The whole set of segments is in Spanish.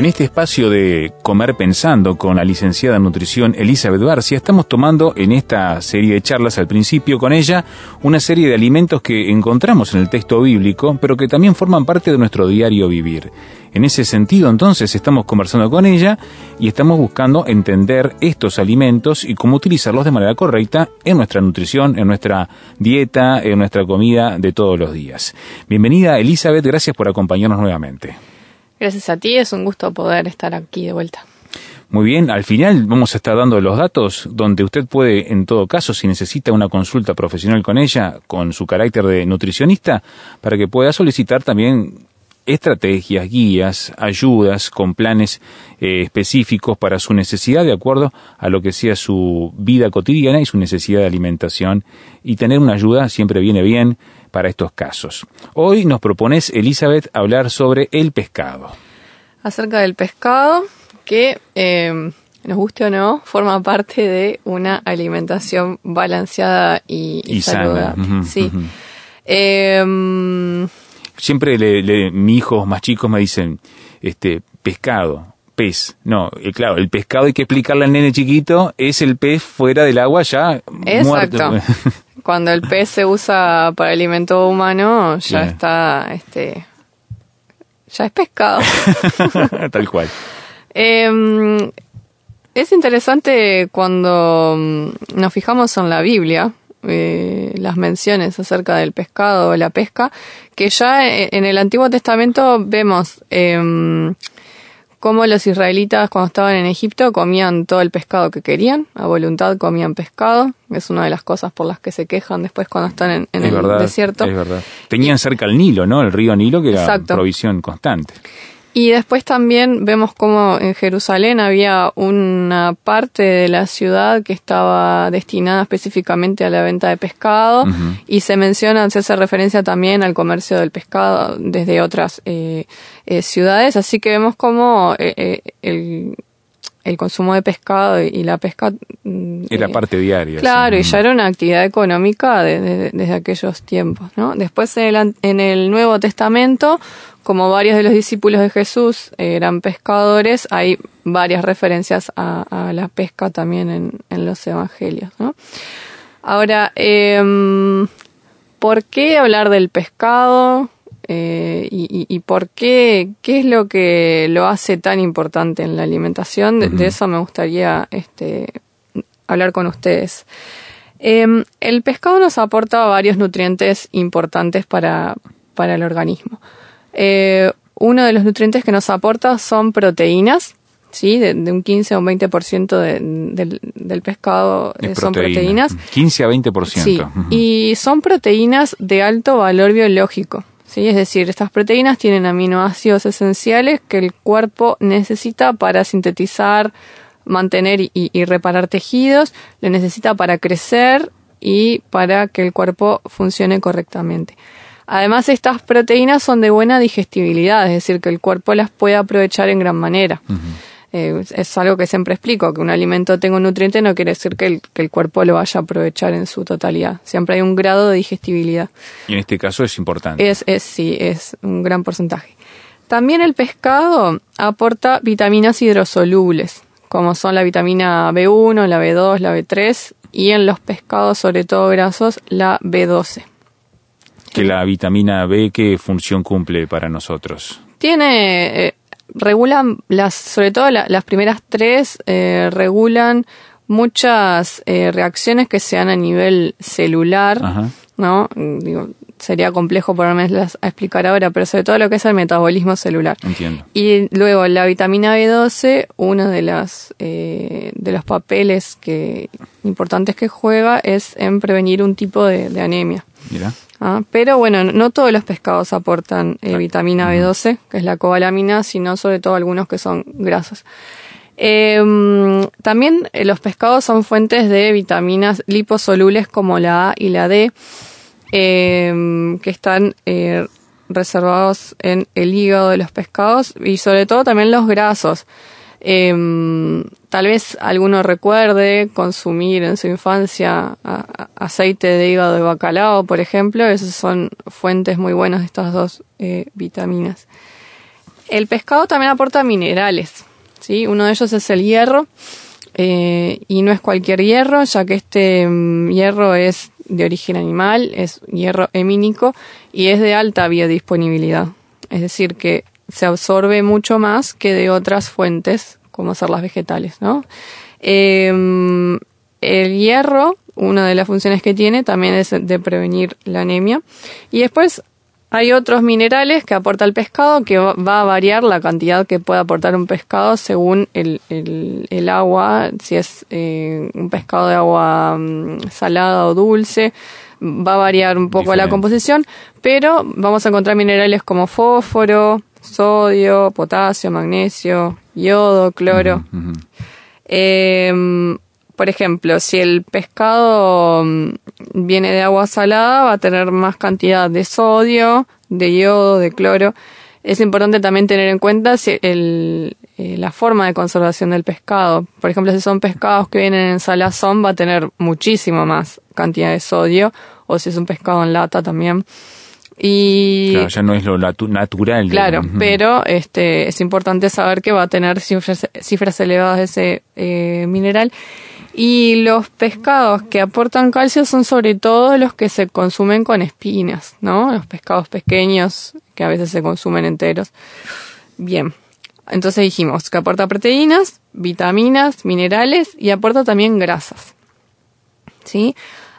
En este espacio de Comer Pensando con la licenciada en nutrición Elizabeth Barcia, estamos tomando en esta serie de charlas al principio con ella una serie de alimentos que encontramos en el texto bíblico, pero que también forman parte de nuestro diario vivir. En ese sentido, entonces, estamos conversando con ella y estamos buscando entender estos alimentos y cómo utilizarlos de manera correcta en nuestra nutrición, en nuestra dieta, en nuestra comida de todos los días. Bienvenida, Elizabeth, gracias por acompañarnos nuevamente. Gracias a ti, es un gusto poder estar aquí de vuelta. Muy bien, al final vamos a estar dando los datos donde usted puede, en todo caso, si necesita una consulta profesional con ella, con su carácter de nutricionista, para que pueda solicitar también estrategias, guías, ayudas con planes eh, específicos para su necesidad de acuerdo a lo que sea su vida cotidiana y su necesidad de alimentación y tener una ayuda siempre viene bien para estos casos. Hoy nos propones, Elizabeth, hablar sobre el pescado. Acerca del pescado que, eh, nos guste o no, forma parte de una alimentación balanceada y, saludable. sí. Em, siempre le, mis hijos más chicos me dicen, este, pescado, pez. No, eh, claro, el pescado hay que explicarle al nene chiquito, es el pez fuera del agua ya Exacto. Cuando el pez se usa para alimento humano, ya está, este, ya es pescado. Tal cual. Em, es interesante cuando mm, nos fijamos en la Biblia, eh, las menciones acerca del pescado o la pesca, que ya e, en el Antiguo Testamento vemos eh, cómo los israelitas cuando estaban en Egipto comían todo el pescado que querían, a voluntad comían pescado, es una de las cosas por las que se quejan después cuando están en, el desierto. Es verdad. Tenían cerca el Nilo, ¿no? El río Nilo que era provisión constante. Y después también vemos como en Jerusalén había una parte de la ciudad que estaba destinada específicamente a la venta de pescado. Y se menciona, se hace referencia también al comercio del pescado desde otras eh, eh, ciudades, así que vemos como eh, el, el consumo de pescado y la pesca... Mm, era parte diaria. Claro, y ya era una actividad económica desde aquellos tiempos. ¿no? Después en el Nuevo Testamento como varios de los discípulos de Jesús eran pescadores, hay varias referencias a, la pesca también en, los evangelios. Ahora, em, ¿por qué hablar del pescado? Eh, y, por qué, qué es lo que lo hace tan importante en la alimentación. De, eso me gustaría este, hablar con ustedes. Em, el pescado nos aporta varios nutrientes importantes para, para el organismo. Eh, uno de los nutrientes que nos aporta son proteínas, ¿sí? De, un 15 a un 20% de, del, pescado eh, son proteínas. 15 a 20%. Sí, y son proteínas de alto valor biológico. ¿Sí? Es decir, estas proteínas tienen aminoácidos esenciales que el cuerpo necesita para sintetizar, mantener y, y reparar tejidos, le necesita para crecer y para que el cuerpo funcione correctamente. Además, estas proteínas son de buena digestibilidad, es decir, que el cuerpo las puede aprovechar en gran manera. Eh, es algo que siempre explico, que un alimento tenga un nutriente no quiere decir que el, que el cuerpo lo vaya a aprovechar en su totalidad. Siempre hay un grado de digestibilidad. Y en este caso es importante. Es, es sí, es un gran porcentaje. También el pescado aporta vitaminas hidrosolubles, como son la vitamina B1, la B2, la B3 y en los pescados, sobre todo grasos, la B12 que la vitamina B, ¿qué función cumple para nosotros? Tiene, eh, regulan, las, sobre todo las primeras tres, eh, regulan muchas eh, reacciones que se dan a nivel celular, ¿no? Digo, sería complejo ponerme a explicar ahora, pero sobre todo lo que es el metabolismo celular. Entiendo. Y luego la vitamina B12, uno de las de los papeles que importantes que juega es en prevenir un tipo de, de anemia. Mira. ¿Ah? Pero bueno, no todos los pescados aportan eh, vitamina B12, que es la cobalamina, sino sobre todo algunos que son grasos. Em, también eh, los pescados son fuentes de vitaminas liposolubles como la A y la D, em, que están eh, reservados en el hígado de los pescados y sobre todo también los grasos. Em, tal vez alguno recuerde consumir en su infancia aceite de hígado de bacalao, por ejemplo. Esas son fuentes muy buenas de estas dos eh, vitaminas. El pescado también aporta minerales. ¿sí? Uno de ellos es el hierro. Eh, y no es cualquier hierro, ya que este mm, hierro es de origen animal, es hierro hemínico y es de alta biodisponibilidad. Es decir, que se absorbe mucho más que de otras fuentes, como ser las vegetales, ¿no? Em, el hierro, una de las funciones que tiene, también es de prevenir la anemia. Y después hay otros minerales que aporta el pescado que va a variar la cantidad que puede aportar un pescado según el, el, agua, si es eh, un pescado de agua mm, salada o dulce, va a variar un poco la composición, pero vamos a encontrar minerales como fósforo, sodio, potasio, magnesio, yodo, cloro. Em, por ejemplo, si el pescado mm, viene de agua salada, va a tener más cantidad de sodio, de yodo, de cloro. Es importante también tener en cuenta si el, eh, la forma de conservación del pescado. Por ejemplo, si son pescados que vienen en salazón, va a tener muchísimo más cantidad de sodio, o si es un pescado en lata también. Y claro, ya no es lo natural. Claro, pero este es importante saber que va a tener cifras, elevadas de ese eh, mineral. Y los pescados que aportan calcio son sobre todo los que se consumen con espinas, ¿no? Los pescados pequeños que a veces se consumen enteros. Bien. Entonces dijimos que aporta proteínas, vitaminas, minerales y aporta también grasas. ¿Sí?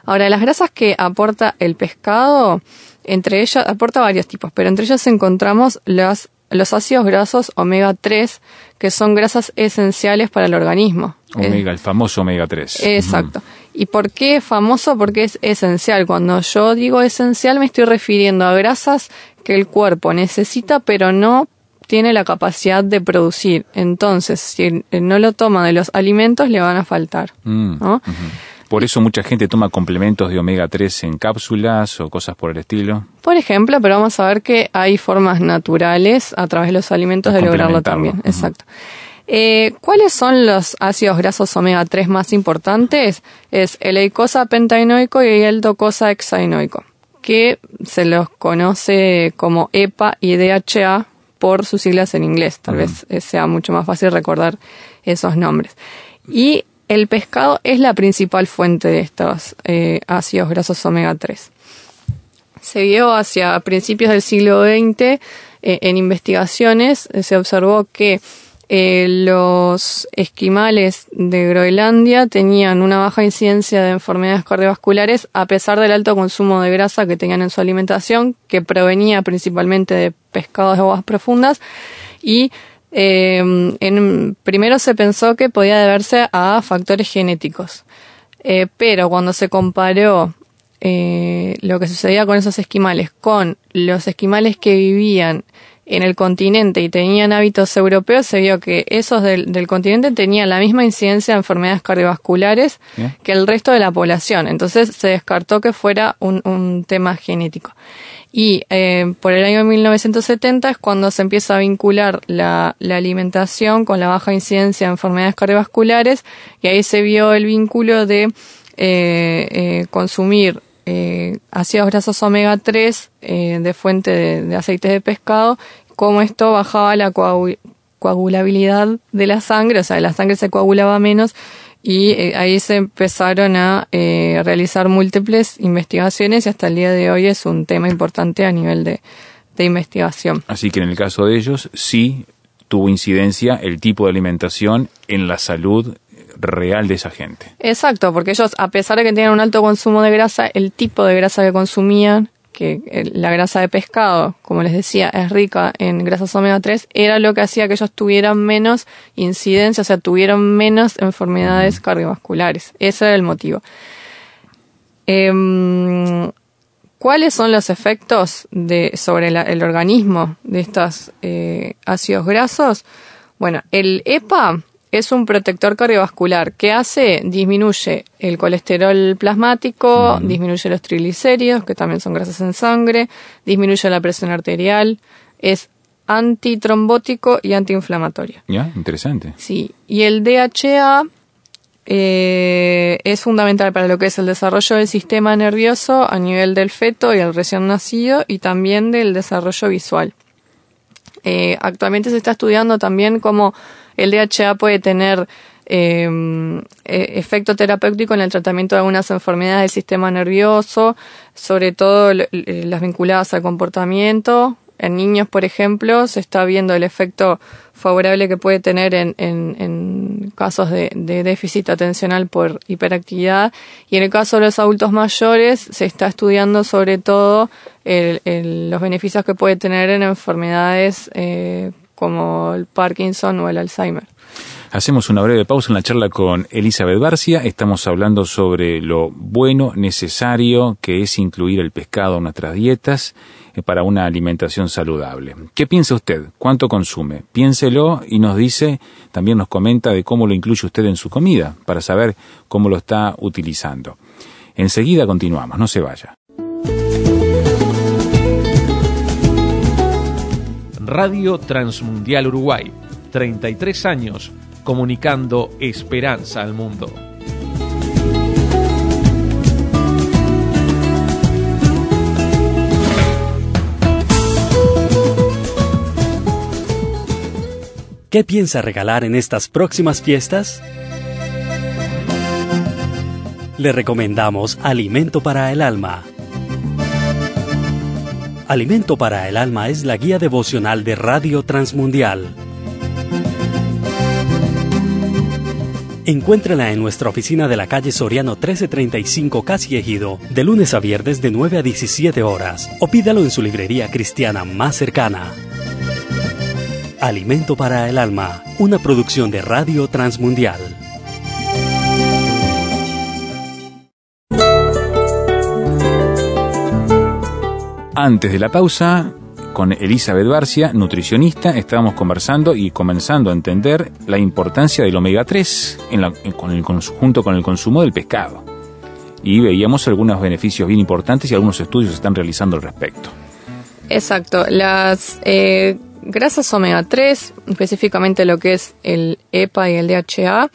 Ahora, las grasas que aporta el pescado entre ellas, aporta varios tipos, pero entre ellas encontramos los, los ácidos grasos omega 3, que son grasas esenciales para el organismo. Omega, el famoso omega 3. Exacto. ¿Y por qué famoso? Porque es esencial. Cuando yo digo esencial me estoy refiriendo a grasas que el cuerpo necesita, pero no tiene la capacidad de producir. Entonces, si no lo toma de los alimentos, le van a faltar. Mm, ¿no? Por eso mucha gente toma complementos de omega 3 en cápsulas o cosas por el estilo. Por ejemplo, pero vamos a ver que hay formas naturales a través de los alimentos de lograrlo también. Exacto. Eh, ¿Cuáles son los ácidos grasos omega 3 más importantes? Es el eicosa pentaenoico y el docosa hexaenoico, que se los conoce como EPA y DHA por sus siglas en inglés. Tal vez sea mucho más fácil recordar esos nombres. Y el pescado es la principal fuente de estos eh, ácidos grasos omega 3. Se vio hacia principios del siglo XX eh, en investigaciones, eh, se observó que los esquimales de Groenlandia tenían una baja incidencia de enfermedades cardiovasculares a pesar del alto consumo de grasa que tenían en su alimentación, que provenía principalmente de pescados de aguas profundas y eh, en, primero se pensó que podía deberse a factores genéticos, eh, pero cuando se comparó eh, lo que sucedía con esos esquimales con los esquimales que vivían en el continente y tenían hábitos europeos, se vio que esos del, continente tenían la misma incidencia de enfermedades cardiovasculares que el resto de la población. Entonces se descartó que fuera un, un tema genético. Y eh, por el año 1970 es cuando se empieza a vincular la, la, alimentación con la baja incidencia de enfermedades cardiovasculares y ahí se vio el vínculo de eh, eh, consumir eh, ácidos grasos omega 3 eh, de fuente de, de, aceites de pescado, como esto bajaba la coagulabilidad de la sangre, o sea, la sangre se coagulaba menos y eh, ahí se empezaron a eh, realizar múltiples investigaciones y hasta el día de hoy es un tema importante a nivel de, de investigación. Así que en el caso de ellos sí tuvo incidencia el tipo de alimentación en la salud real de esa gente. Exacto, porque ellos, a pesar de que tenían un alto consumo de grasa, el tipo de grasa que consumían que la grasa de pescado, como les decía, es rica en grasas omega 3, era lo que hacía que ellos tuvieran menos incidencia, o sea, tuvieran menos enfermedades cardiovasculares. Ese era el motivo. Em, ¿Cuáles son los efectos de, sobre el organismo de estos eh, ácidos grasos? Bueno, el EPA es un protector cardiovascular que hace, disminuye el colesterol plasmático, disminuye los triglicéridos, que también son grasas en sangre, disminuye la presión arterial, es antitrombótico y antiinflamatorio. Ya, interesante. Sí, y el DHA eh, es fundamental para lo que es el desarrollo del sistema nervioso a nivel del feto y el recién nacido y también del desarrollo visual. Eh, actualmente se está estudiando también cómo el DHA puede tener em, e, efecto terapéutico en el tratamiento de algunas enfermedades del sistema nervioso, sobre todo las vinculadas al comportamiento, en niños, por ejemplo, se está viendo el efecto favorable que puede tener en, casos de, déficit atencional por hiperactividad. Y en el caso de los adultos mayores se está estudiando sobre todo los beneficios que puede tener en enfermedades eh, como el Parkinson o el Alzheimer. Hacemos una breve pausa en la charla con Elizabeth Barcia. Estamos hablando sobre lo bueno, necesario que es incluir el pescado en nuestras dietas eh, para una alimentación saludable. ¿Qué piensa usted? ¿Cuánto consume? Piénselo y nos dice, también nos comenta de cómo lo incluye usted en su comida, para saber cómo lo está utilizando. Enseguida continuamos, no se vaya. Radio Transmundial Uruguay, 33 años comunicando esperanza al mundo. ¿Qué piensa regalar en estas próximas fiestas? Le recomendamos Alimento para el Alma. Alimento para el Alma es la guía devocional de Radio Transmundial. Encuéntrala en nuestra oficina de la calle Soriano 1335 Casi Ejido, de lunes a viernes de 9 a 17 horas, o pídalo en su librería cristiana más cercana. Alimento para el Alma, una producción de Radio Transmundial. Antes de la pausa, con Elizabeth Barcia, nutricionista, estábamos conversando y comenzando a entender la importancia del omega 3 en la, con el, junto con el consumo del pescado. Y veíamos algunos beneficios bien importantes y algunos estudios se están realizando al respecto. Exacto. Las eh, grasas omega 3, específicamente lo que es el EPA y el DHA,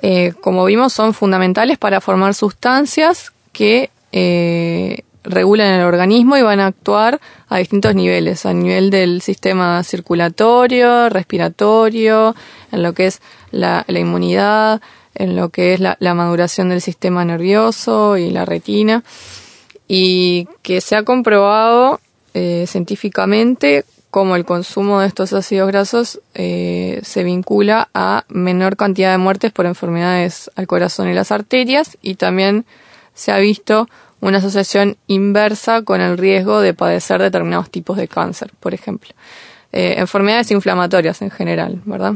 eh, como vimos, son fundamentales para formar sustancias que eh, regulan el organismo y van a actuar a distintos niveles, a nivel del sistema circulatorio, respiratorio, en lo que es la, inmunidad, en lo que es la, maduración del sistema nervioso y la retina, y que se ha comprobado eh, científicamente cómo el consumo de estos ácidos grasos eh, se vincula a menor cantidad de muertes por enfermedades al corazón y las arterias y también se ha visto una asociación inversa con el riesgo de padecer determinados tipos de cáncer, por ejemplo. Eh, enfermedades inflamatorias en general, ¿verdad?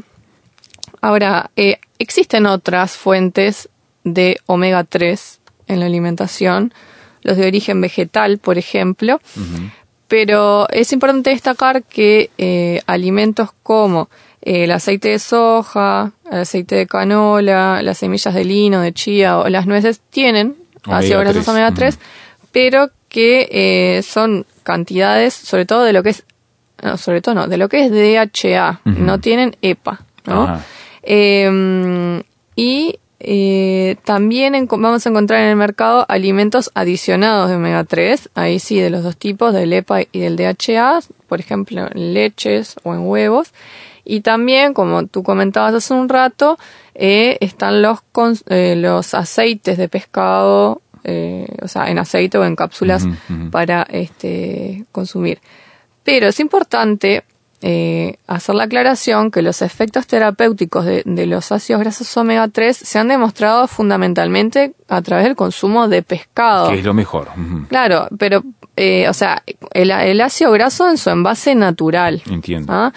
Ahora, eh, existen otras fuentes de omega 3 en la alimentación, los de origen vegetal, por ejemplo, pero es importante destacar que eh, alimentos como el aceite de soja, el aceite de canola, las semillas de lino, de chía o las nueces tienen ácidos grasos omega 3, pero que eh, son cantidades, sobre todo de lo que es, no, sobre todo no, de lo que es DHA, no tienen EPA, ¿no? Em, y eh, también vamos a encontrar en el mercado alimentos adicionados de omega 3, ahí sí, de los dos tipos, del EPA y del DHA, por ejemplo, en leches o en huevos. Y también, como tú comentabas hace un rato, eh, están los, eh, los aceites de pescado, eh, o sea, en aceite o en cápsulas para este, consumir. Pero es importante hacer la aclaración que los efectos terapéuticos de, los ácidos grasos omega 3 se han demostrado fundamentalmente a través del consumo de pescado. Que es lo mejor. Claro, pero, o sea, el, el, ácido graso en su envase natural. Entiendo. ¿ah?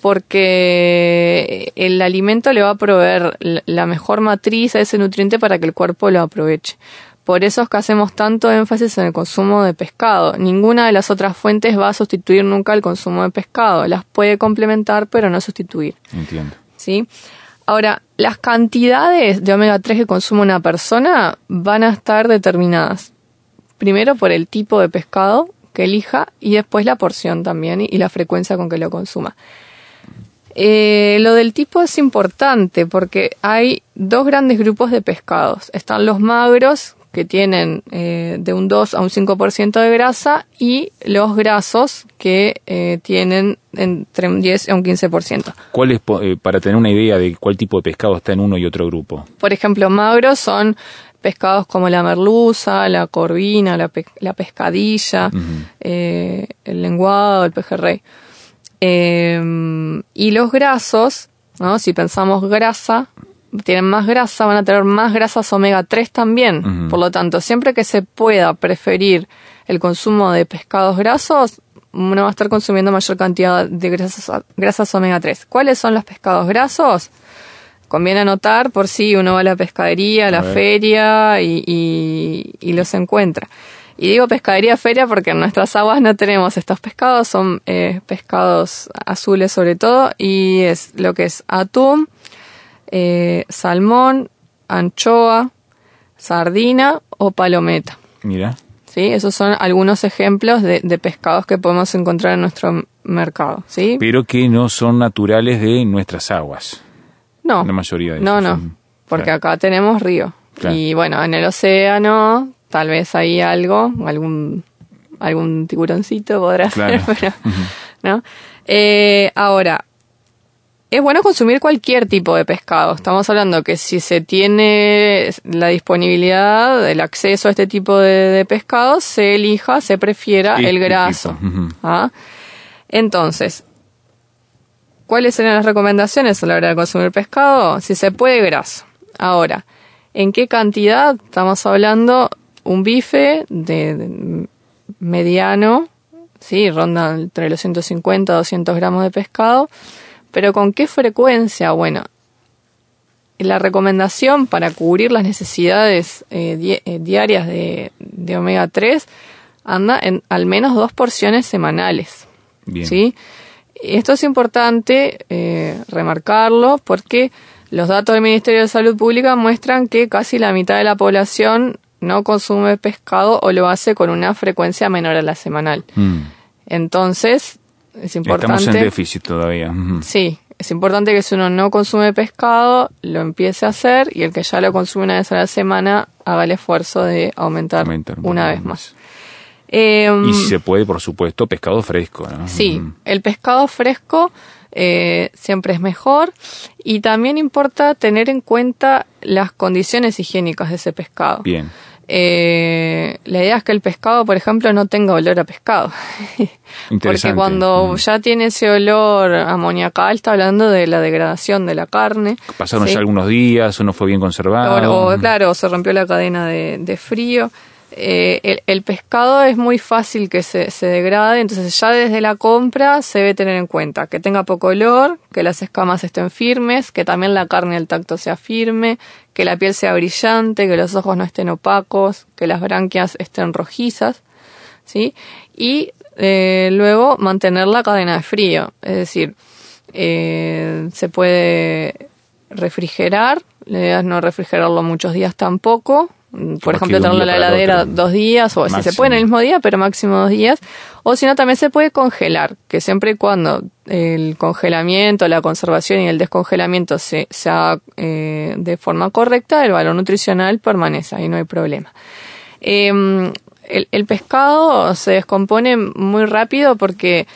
Porque el alimento le va a proveer la mejor matriz a ese nutriente para que el cuerpo lo aproveche. Por eso es que hacemos tanto énfasis en el consumo de pescado. Ninguna de las otras fuentes va a sustituir nunca el consumo de pescado. Las puede complementar, pero no sustituir. Entiendo. ¿Sí? Ahora, las cantidades de omega 3 que consume una persona van a estar determinadas. Primero por el tipo de pescado que elija y después la porción también y la frecuencia con que lo consuma. Eh, lo del tipo es importante porque hay dos grandes grupos de pescados. Están los magros, que tienen eh, de un 2 a un 5% de grasa, y los grasos, que eh, tienen entre un 10 a un 15%. ¿Cuál es, para tener una idea de cuál tipo de pescado está en uno y otro grupo? Por ejemplo, magros son pescados como la merluza, la corvina, la, pescadilla, el lenguado, el pejerrey. Em, y los grasos, ¿no? si pensamos grasa, tienen más grasa, van a tener más grasas omega 3 también. Por lo tanto, siempre que se pueda preferir el consumo de pescados grasos, uno va a estar consumiendo mayor cantidad de grasas, grasas omega 3. ¿Cuáles son los pescados grasos? Conviene anotar por si uno va a la pescadería, a la feria y, y los encuentra. Y digo pescadería feria porque en nuestras aguas no tenemos estos pescados, son eh, pescados azules sobre todo, y es lo que es atún, eh, salmón, anchoa, sardina o palometa. Mira. ¿Sí? Esos son algunos ejemplos de, pescados que podemos encontrar en nuestro mercado. ¿sí? Pero que no son naturales de nuestras aguas. No. La mayoría de No, no. Porque acá tenemos río. Y bueno, en el océano tal vez hay algo, algún, algún tiburoncito podrá ser, ¿no? Eh, ahora, es bueno consumir cualquier tipo de pescado. Estamos hablando que si se tiene la disponibilidad, el acceso a este tipo de, pescado, se elija, se prefiera el graso. ¿ah? Entonces, ¿cuáles serían las recomendaciones a la hora de consumir pescado? Si se puede, graso. Ahora, ¿en qué cantidad? Estamos hablando un bife de, mediano, sí, ronda entre los 150 a 200 gramos de pescado, pero ¿con qué frecuencia? Bueno, la recomendación para cubrir las necesidades eh, eh, diarias de, omega 3 anda en al menos dos porciones semanales. ¿sí? Esto es importante eh, remarcarlo porque los datos del Ministerio de Salud Pública muestran que casi la mitad de la población no consume pescado o lo hace con una frecuencia menor a la semanal. Mm. Entonces, es importante... Estamos en déficit todavía. Sí, es importante que si uno no consume pescado, lo empiece a hacer y el que ya lo consume una vez a la semana haga el esfuerzo de aumentar, una vez más. Em, y si se puede, por supuesto, pescado fresco. Sí, el pescado fresco eh, siempre es mejor y también importa tener en cuenta las condiciones higiénicas de ese pescado. Bien. Eh, la idea es que el pescado, por ejemplo, no tenga olor a pescado. Porque cuando mm. ya tiene ese olor amoníacal, está hablando de la degradación de la carne. Pasaron ya algunos días, o no fue bien conservado. O, claro, se rompió la cadena de frío. Eh, el, pescado es muy fácil que se, se, degrade, entonces ya desde la compra se debe tener en cuenta que tenga poco olor, que las escamas estén firmes, que también la carne al tacto sea firme, que la piel sea brillante, que los ojos no estén opacos, que las branquias estén rojizas, ¿sí? Y eh, luego mantener la cadena de frío, es decir, eh, se puede refrigerar, la idea es no refrigerarlo muchos días tampoco, por ejemplo, tenerlo en la heladera dos días, o si se puede en el mismo día, pero máximo dos días. O si no, también se puede congelar, que siempre y cuando el congelamiento, la conservación y el descongelamiento se, haga eh, de forma correcta, el valor nutricional permanece, ahí no hay problema. Em, el, pescado se descompone muy rápido porque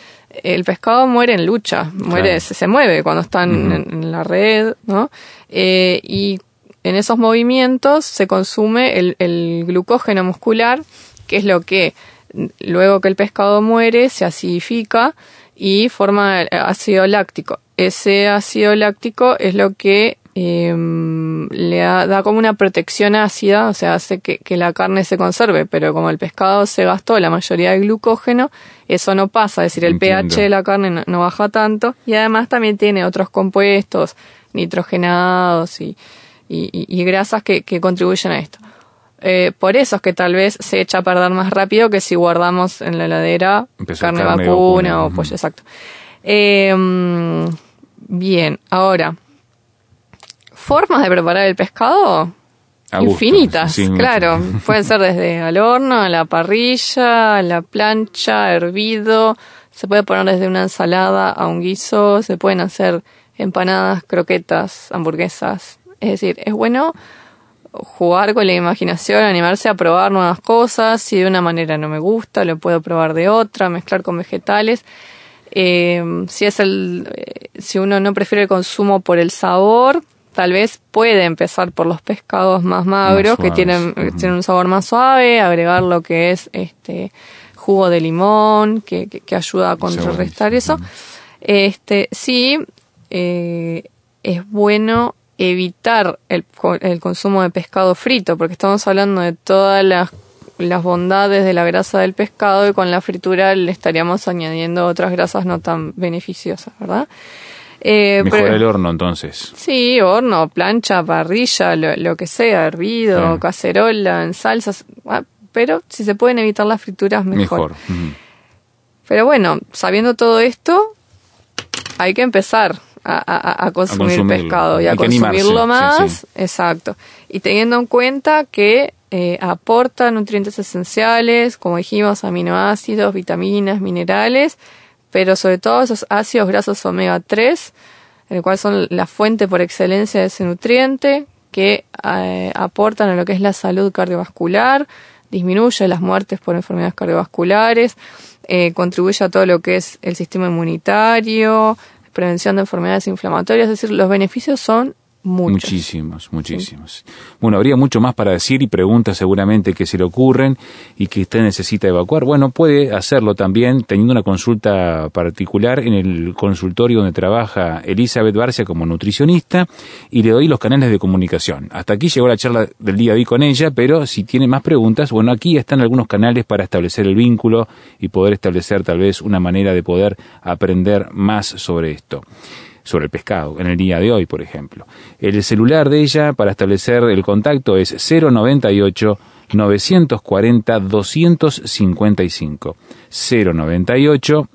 el pescado muere en lucha, muere, se, mueve cuando está en, la red, ¿no? Eh, y en esos movimientos se consume el, glucógeno muscular, que es lo que luego que el pescado muere se acidifica y forma ácido láctico. Ese ácido láctico es lo que em, le da, como una protección ácida, o sea, hace que, la carne se conserve, pero como el pescado se gastó la mayoría del glucógeno, eso no pasa, es decir, el pH de la carne no, baja tanto y además también tiene otros compuestos nitrogenados y, y, grasas que, contribuyen a esto. Eh, por eso es que tal vez se echa a perder más rápido que si guardamos en la heladera carne, vacuna, o pollo, exacto. Eh, bien, ahora, formas de preparar el pescado infinitas, claro. Pueden ser desde al horno, a la parrilla, a la plancha, hervido. Se puede poner desde una ensalada a un guiso. Se pueden hacer empanadas, croquetas, hamburguesas. Es decir, es bueno jugar con la imaginación, animarse a probar nuevas cosas. Si de una manera no me gusta, lo puedo probar de otra, mezclar con vegetales. Eh, si es el, eh, si uno no prefiere el consumo por el sabor, tal vez puede empezar por los pescados más magros que tienen, tienen un sabor más suave, agregar lo que es este jugo de limón que, que, ayuda a contrarrestar eso. Este sí eh, es bueno evitar el, el consumo de pescado frito porque estamos hablando de todas las las bondades de la grasa del pescado y con la fritura le estaríamos añadiendo otras grasas no tan beneficiosas, ¿verdad? Eh, Mejor el horno entonces. Sí, horno, plancha, parrilla, lo, que sea, hervido, cacerola, en salsas. Ah, pero si se pueden evitar las frituras, mejor. Pero bueno, sabiendo todo esto, hay que empezar a, consumir pescado y a consumirlo más. Exacto. Y teniendo en cuenta que eh, aporta nutrientes esenciales, como dijimos, aminoácidos, vitaminas, minerales pero sobre todo esos ácidos grasos omega 3, el cual son la fuente por excelencia de ese nutriente, que eh, aportan a lo que es la salud cardiovascular, disminuye las muertes por enfermedades cardiovasculares, eh, contribuye a todo lo que es el sistema inmunitario, prevención de enfermedades inflamatorias, es decir, los beneficios son Muchísimos, muchísimos. Bueno, habría mucho más para decir y preguntas seguramente que se le ocurren y que usted necesita evacuar. Bueno, puede hacerlo también teniendo una consulta particular en el consultorio donde trabaja Elizabeth Barcia como nutricionista y le doy los canales de comunicación. Hasta aquí llegó la charla del día de hoy con ella, pero si tiene más preguntas, bueno, aquí están algunos canales para establecer el vínculo y poder establecer tal vez una manera de poder aprender más sobre esto sobre el pescado, en el día de hoy, por ejemplo. El celular de ella para establecer el contacto es 098 940 255. 098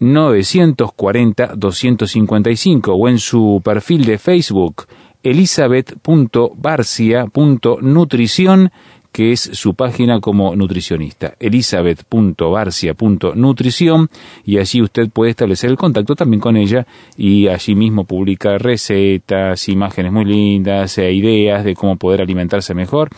940 255 o en su perfil de Facebook elizabeth.barcia.nutrición que es su página como nutricionista, elizabeth.barcia.nutrición, y allí usted puede establecer el contacto también con ella y allí mismo publica recetas, imágenes muy lindas, e ideas de cómo poder alimentarse mejor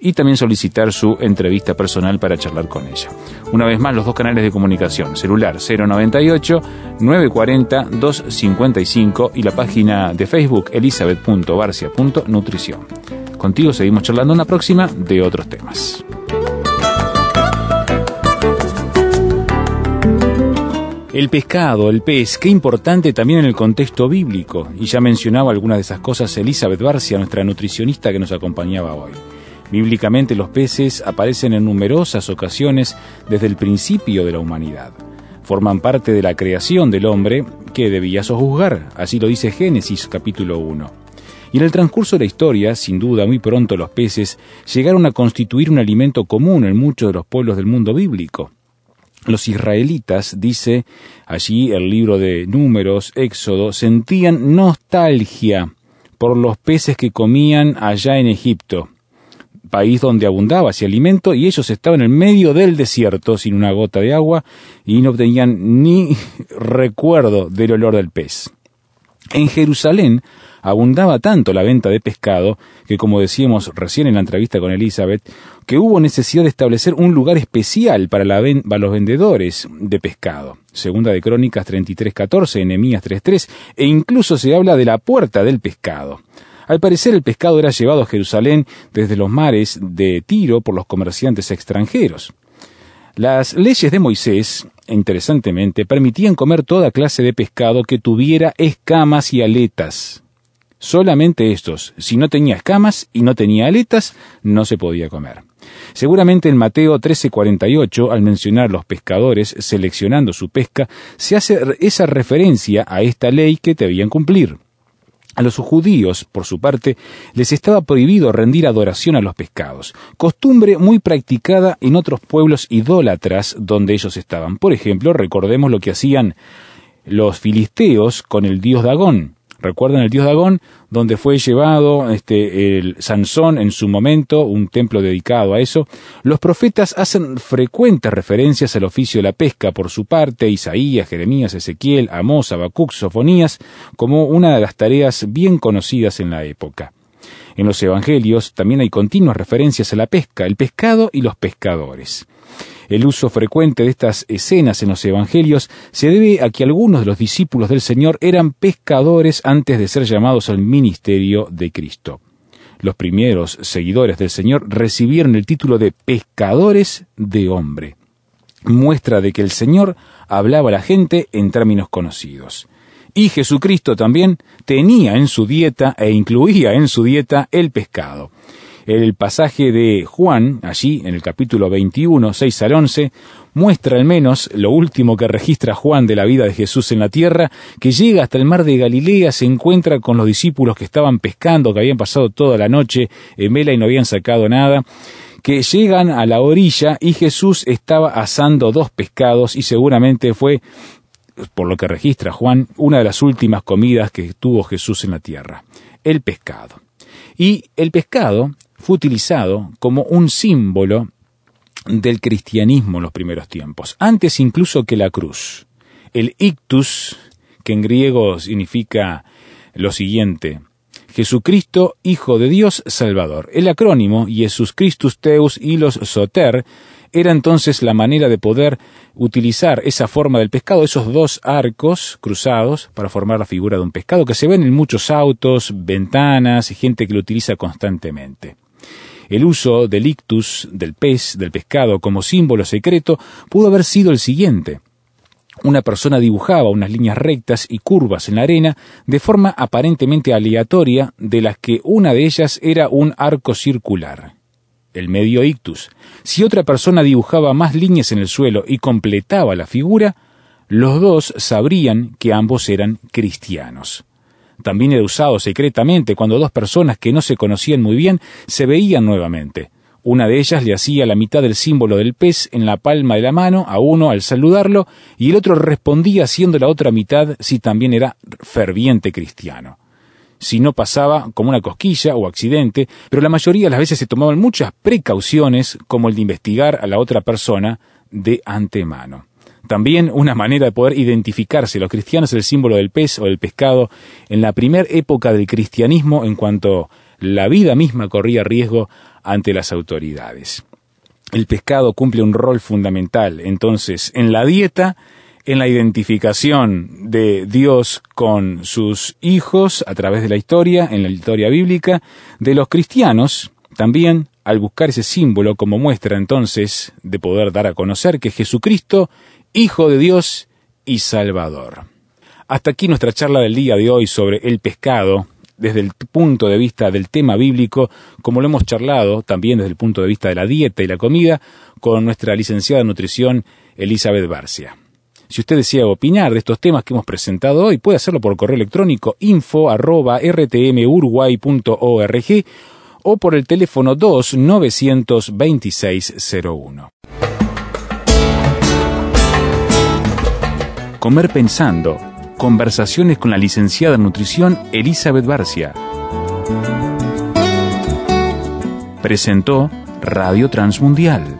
y también solicitar su entrevista personal para charlar con ella. Una vez más, los dos canales de comunicación, celular 098 940 255 y la página de Facebook elizabeth.barcia.nutrición. Contigo seguimos charlando en la próxima de otros temas. El pescado, el pez, qué importante también en el contexto bíblico. Y ya mencionaba algunas de esas cosas Elizabeth Barcia, nuestra nutricionista que nos acompañaba hoy. Bíblicamente los peces aparecen en numerosas ocasiones desde el principio de la humanidad. Forman parte de la creación del hombre que debía sojuzgar, así lo dice Génesis capítulo 1. Y en el transcurso de la historia, sin duda, muy pronto los peces llegaron a constituir un alimento común en muchos de los pueblos del mundo bíblico. Los israelitas, dice allí el libro de Números, Éxodo, sentían nostalgia por los peces que comían allá en Egipto, país donde abundaba ese alimento, y ellos estaban en medio del desierto sin una gota de agua y no tenían ni recuerdo del olor del pez. En Jerusalén abundaba tanto la venta de pescado que, como decíamos recién en la entrevista con Elizabeth, que hubo necesidad de establecer un lugar especial para, los vendedores de pescado. Segunda de Crónicas 33.14, Enemías 3.3, e incluso se habla de la puerta del pescado. Al parecer el pescado era llevado a Jerusalén desde los mares de Tiro por los comerciantes extranjeros. Las leyes de Moisés, interesantemente, permitían comer toda clase de pescado que tuviera escamas y aletas. Solamente estos, si no tenía escamas y no tenía aletas, no se podía comer. Seguramente en Mateo 13:48, al mencionar los pescadores seleccionando su pesca, se hace esa referencia a esta ley que debían cumplir. A los judíos, por su parte, les estaba prohibido rendir adoración a los pescados, costumbre muy practicada en otros pueblos idólatras donde ellos estaban. Por ejemplo, recordemos lo que hacían los filisteos con el dios Dagón. ¿Recuerdan el dios Dagón? Donde fue llevado este, el Sansón en su momento, un templo dedicado a eso. Los profetas hacen frecuentes referencias al oficio de la pesca por su parte, Isaías, Jeremías, Ezequiel, Amós, Habacuc, Sofonías, como una de las tareas bien conocidas en la época. En los evangelios también hay continuas referencias a la pesca, el pescado y los pescadores. El uso frecuente de estas escenas en los Evangelios se debe a que algunos de los discípulos del Señor eran pescadores antes de ser llamados al ministerio de Cristo. Los primeros seguidores del Señor recibieron el título de pescadores de hombre, muestra de que el Señor hablaba a la gente en términos conocidos. Y Jesucristo también tenía en su dieta e incluía en su dieta el pescado. El pasaje de Juan, allí en el capítulo 21, 6 al 11, muestra al menos lo último que registra Juan de la vida de Jesús en la tierra, que llega hasta el mar de Galilea, se encuentra con los discípulos que estaban pescando, que habían pasado toda la noche en vela y no habían sacado nada, que llegan a la orilla y Jesús estaba asando dos pescados y seguramente fue, por lo que registra Juan, una de las últimas comidas que tuvo Jesús en la tierra, el pescado. Y el pescado fue utilizado como un símbolo del cristianismo en los primeros tiempos, antes incluso que la cruz. El ictus, que en griego significa lo siguiente, Jesucristo, Hijo de Dios, Salvador. El acrónimo Jesus Christus Teus y los Soter era entonces la manera de poder utilizar esa forma del pescado, esos dos arcos cruzados para formar la figura de un pescado que se ven en muchos autos, ventanas y gente que lo utiliza constantemente. El uso del ictus, del pez, del pescado como símbolo secreto pudo haber sido el siguiente. Una persona dibujaba unas líneas rectas y curvas en la arena de forma aparentemente aleatoria, de las que una de ellas era un arco circular, el medio ictus. Si otra persona dibujaba más líneas en el suelo y completaba la figura, los dos sabrían que ambos eran cristianos. También era usado secretamente cuando dos personas que no se conocían muy bien se veían nuevamente. Una de ellas le hacía la mitad del símbolo del pez en la palma de la mano a uno al saludarlo y el otro respondía haciendo la otra mitad si también era ferviente cristiano. Si no pasaba como una cosquilla o accidente, pero la mayoría de las veces se tomaban muchas precauciones como el de investigar a la otra persona de antemano. También una manera de poder identificarse los cristianos el símbolo del pez o del pescado en la primera época del cristianismo en cuanto la vida misma corría riesgo ante las autoridades. El pescado cumple un rol fundamental, entonces, en la dieta, en la identificación de Dios con sus hijos a través de la historia, en la historia bíblica, de los cristianos, también al buscar ese símbolo como muestra entonces de poder dar a conocer que Jesucristo Hijo de Dios y Salvador. Hasta aquí nuestra charla del día de hoy sobre el pescado, desde el punto de vista del tema bíblico, como lo hemos charlado también desde el punto de vista de la dieta y la comida, con nuestra licenciada en nutrición Elizabeth Barcia. Si usted desea opinar de estos temas que hemos presentado hoy, puede hacerlo por correo electrónico info o por el teléfono 2 926 01. Comer Pensando. Conversaciones con la licenciada en nutrición Elizabeth Barcia. Presentó Radio Transmundial